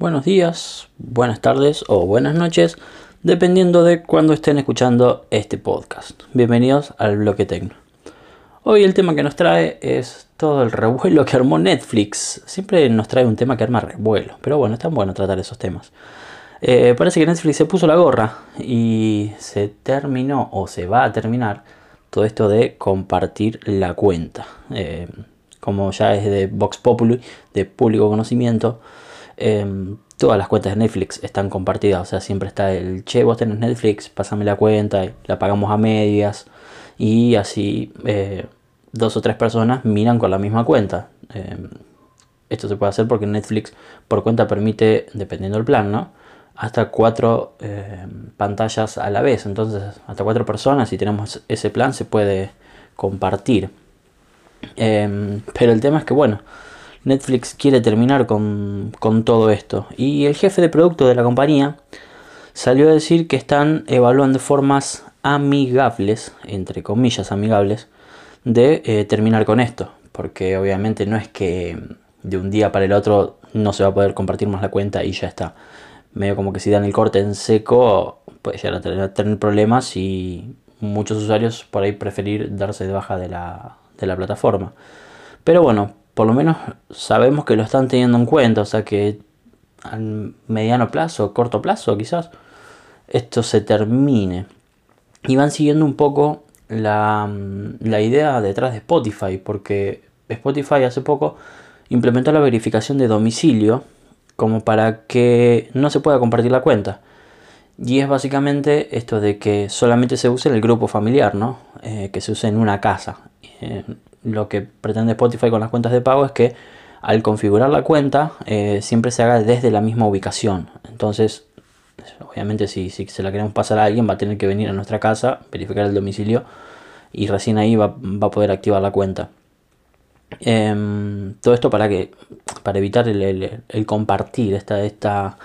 buenos días, buenas tardes o buenas noches, dependiendo de cuándo estén escuchando este podcast. Bienvenidos al bloque tecno. Hoy el tema que nos trae es todo el revuelo que armó Netflix. Siempre nos trae un tema que arma revuelo, pero bueno, es tan bueno tratar esos temas. Eh, parece que Netflix se puso la gorra y se terminó o se va a terminar todo esto de compartir la cuenta. Eh, como ya es de Vox Populi, de público conocimiento, Em, todas las cuentas de Netflix están compartidas. O sea, siempre está el che, vos tenés Netflix, pásame la cuenta, y la pagamos a medias. Y así eh, dos o tres personas miran con la misma cuenta. Em, esto se puede hacer porque Netflix por cuenta permite, dependiendo del plan, ¿no? Hasta cuatro em, pantallas a la vez. Entonces, hasta cuatro personas, si tenemos ese plan, se puede compartir. pero el tema es que, bueno, Netflix quiere terminar con, todo esto. Y el jefe de producto de la compañía salió a decir que están evaluando formas amigables, entre comillas amigables, de eh, terminar con esto. Porque obviamente no es que de un día para el otro no se va a poder compartir más la cuenta y ya está. Medio como que si dan el corte en seco, puede llegar a tener, tener problemas y muchos usuarios por ahí preferir darse de baja de la, de la plataforma. Pero bueno, por lo menos sabemos que lo están teniendo en cuenta, o sea que a mediano plazo, corto plazo quizás, esto se termine. Y van siguiendo un poco la, la idea detrás de Spotify, porque Spotify hace poco implementó la verificación de domicilio como para que no se pueda compartir la cuenta. Y es básicamente esto de que solamente se use en el grupo familiar, ¿no? Eh, que se use en una casa. Eh, lo que pretende Spotify con las cuentas de pago es que al configurar la cuenta eh, siempre se haga desde la misma ubicación. Entonces, obviamente si, si, se la queremos pasar a alguien va a tener que venir a nuestra casa, verificar el domicilio y recién ahí va, a poder activar la cuenta. Em, todo esto para que para evitar el, compartir esta, esta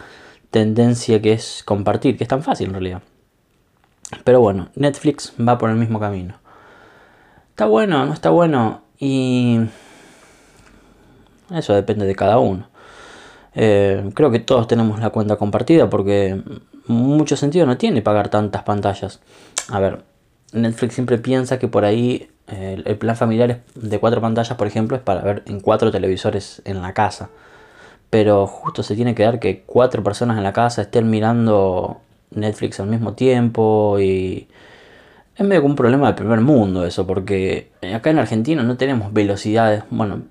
tendencia que es compartir, que es tan fácil en realidad. Pero bueno, Netflix va por el mismo camino. ¿Está bueno? ¿No está bueno? Y eso depende de cada uno. Eh, creo que todos tenemos la cuenta compartida porque mucho sentido no tiene pagar tantas pantallas. A ver, Netflix siempre piensa que por ahí eh, el plan familiar de cuatro pantallas, por ejemplo, es para ver en cuatro televisores en la casa. Pero justo se tiene que dar que cuatro personas en la casa estén mirando Netflix al mismo tiempo y es medio como un problema del primer mundo eso, porque acá en Argentina no tenemos velocidades, bueno,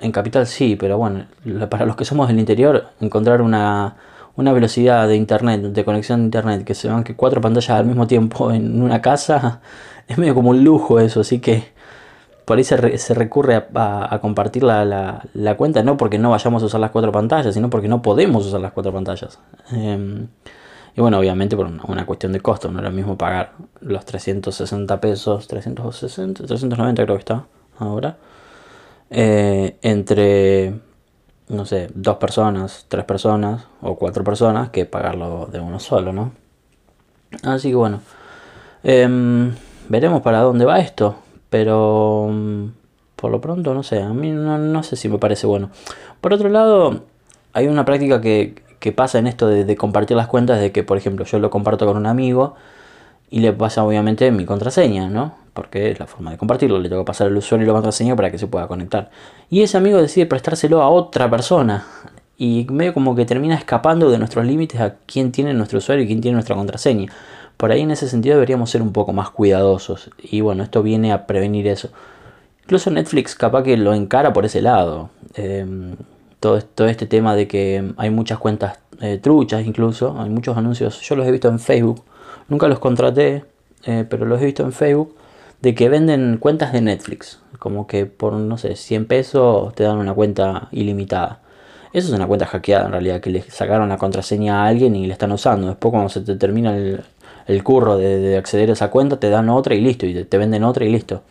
en capital sí, pero bueno, para los que somos del interior, encontrar una, velocidad de internet, de conexión de internet, que se van que cuatro pantallas al mismo tiempo en una casa, es medio como un lujo eso, así que por ahí se, recurre a, compartir la, cuenta, no porque no vayamos a usar las cuatro pantallas, sino porque no podemos usar las cuatro pantallas. Em, y bueno, obviamente por una, cuestión de costo, no era lo mismo pagar los 360 pesos, 360, 390 creo que está ahora, eh, entre, no sé, dos personas, tres personas o cuatro personas que pagarlo de uno solo, ¿no? Así que bueno, em, veremos para dónde va esto, pero mm, por lo pronto no sé, a mí no, no sé si me parece bueno. Por otro lado, hay una práctica que, que pasa en esto de, compartir las cuentas, de que por ejemplo yo lo comparto con un amigo y le pasa obviamente mi contraseña, ¿no? Porque es la forma de compartirlo, le tengo que pasar el usuario y la contraseña para que se pueda conectar. Y ese amigo decide prestárselo a otra persona y medio como que termina escapando de nuestros límites a quién tiene nuestro usuario y quién tiene nuestra contraseña. Por ahí en ese sentido deberíamos ser un poco más cuidadosos y bueno, esto viene a prevenir eso. Incluso Netflix capaz que lo encara por ese lado. Em, todo, este tema de que hay muchas cuentas eh, truchas incluso, hay muchos anuncios, yo los he visto en Facebook, nunca los contraté, eh, pero los he visto en Facebook, de que venden cuentas de Netflix, como que por, no sé, 100 pesos te dan una cuenta ilimitada. Eso es una cuenta hackeada en realidad, que le sacaron la contraseña a alguien y la están usando. Después cuando se te termina el, curro de, acceder a esa cuenta, te dan otra y listo, y te venden otra y listo.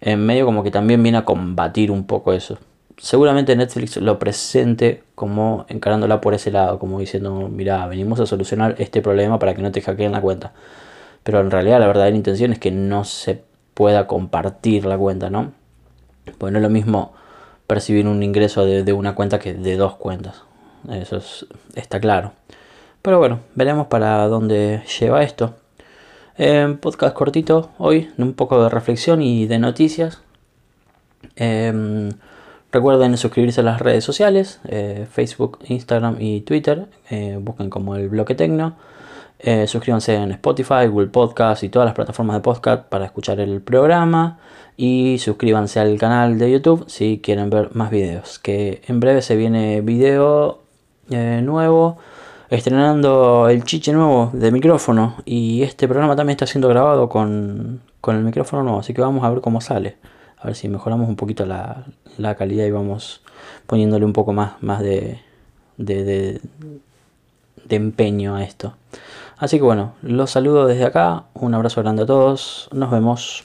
En medio como que también viene a combatir un poco eso seguramente Netflix lo presente como encarándola por ese lado, como diciendo, mira, venimos a solucionar este problema para que no te hackeen la cuenta. Pero en realidad la verdadera intención es que no se pueda compartir la cuenta, ¿no? Pues no es lo mismo percibir un ingreso de, una cuenta que de dos cuentas. eso está claro. Pero bueno, veremos para dónde lleva esto. podcast cortito hoy, un poco de reflexión y de noticias. Em, recuerden suscribirse a las redes sociales, eh, Facebook, Instagram y Twitter. Eh, busquen como el bloque tecno. Eh, suscríbanse en Spotify, Google Podcast y todas las plataformas de podcast para escuchar el programa. Y suscríbanse al canal de YouTube si quieren ver más videos. Que en breve se viene video nuevo. Estrenando el chiche nuevo de micrófono. Y este programa también está siendo grabado con, con el micrófono nuevo. Así que vamos a ver cómo sale a ver si mejoramos un poquito la, calidad y vamos poniéndole un poco más, más de, de, de empeño a esto. Así que bueno, los saludo desde acá, un abrazo grande a todos, nos vemos.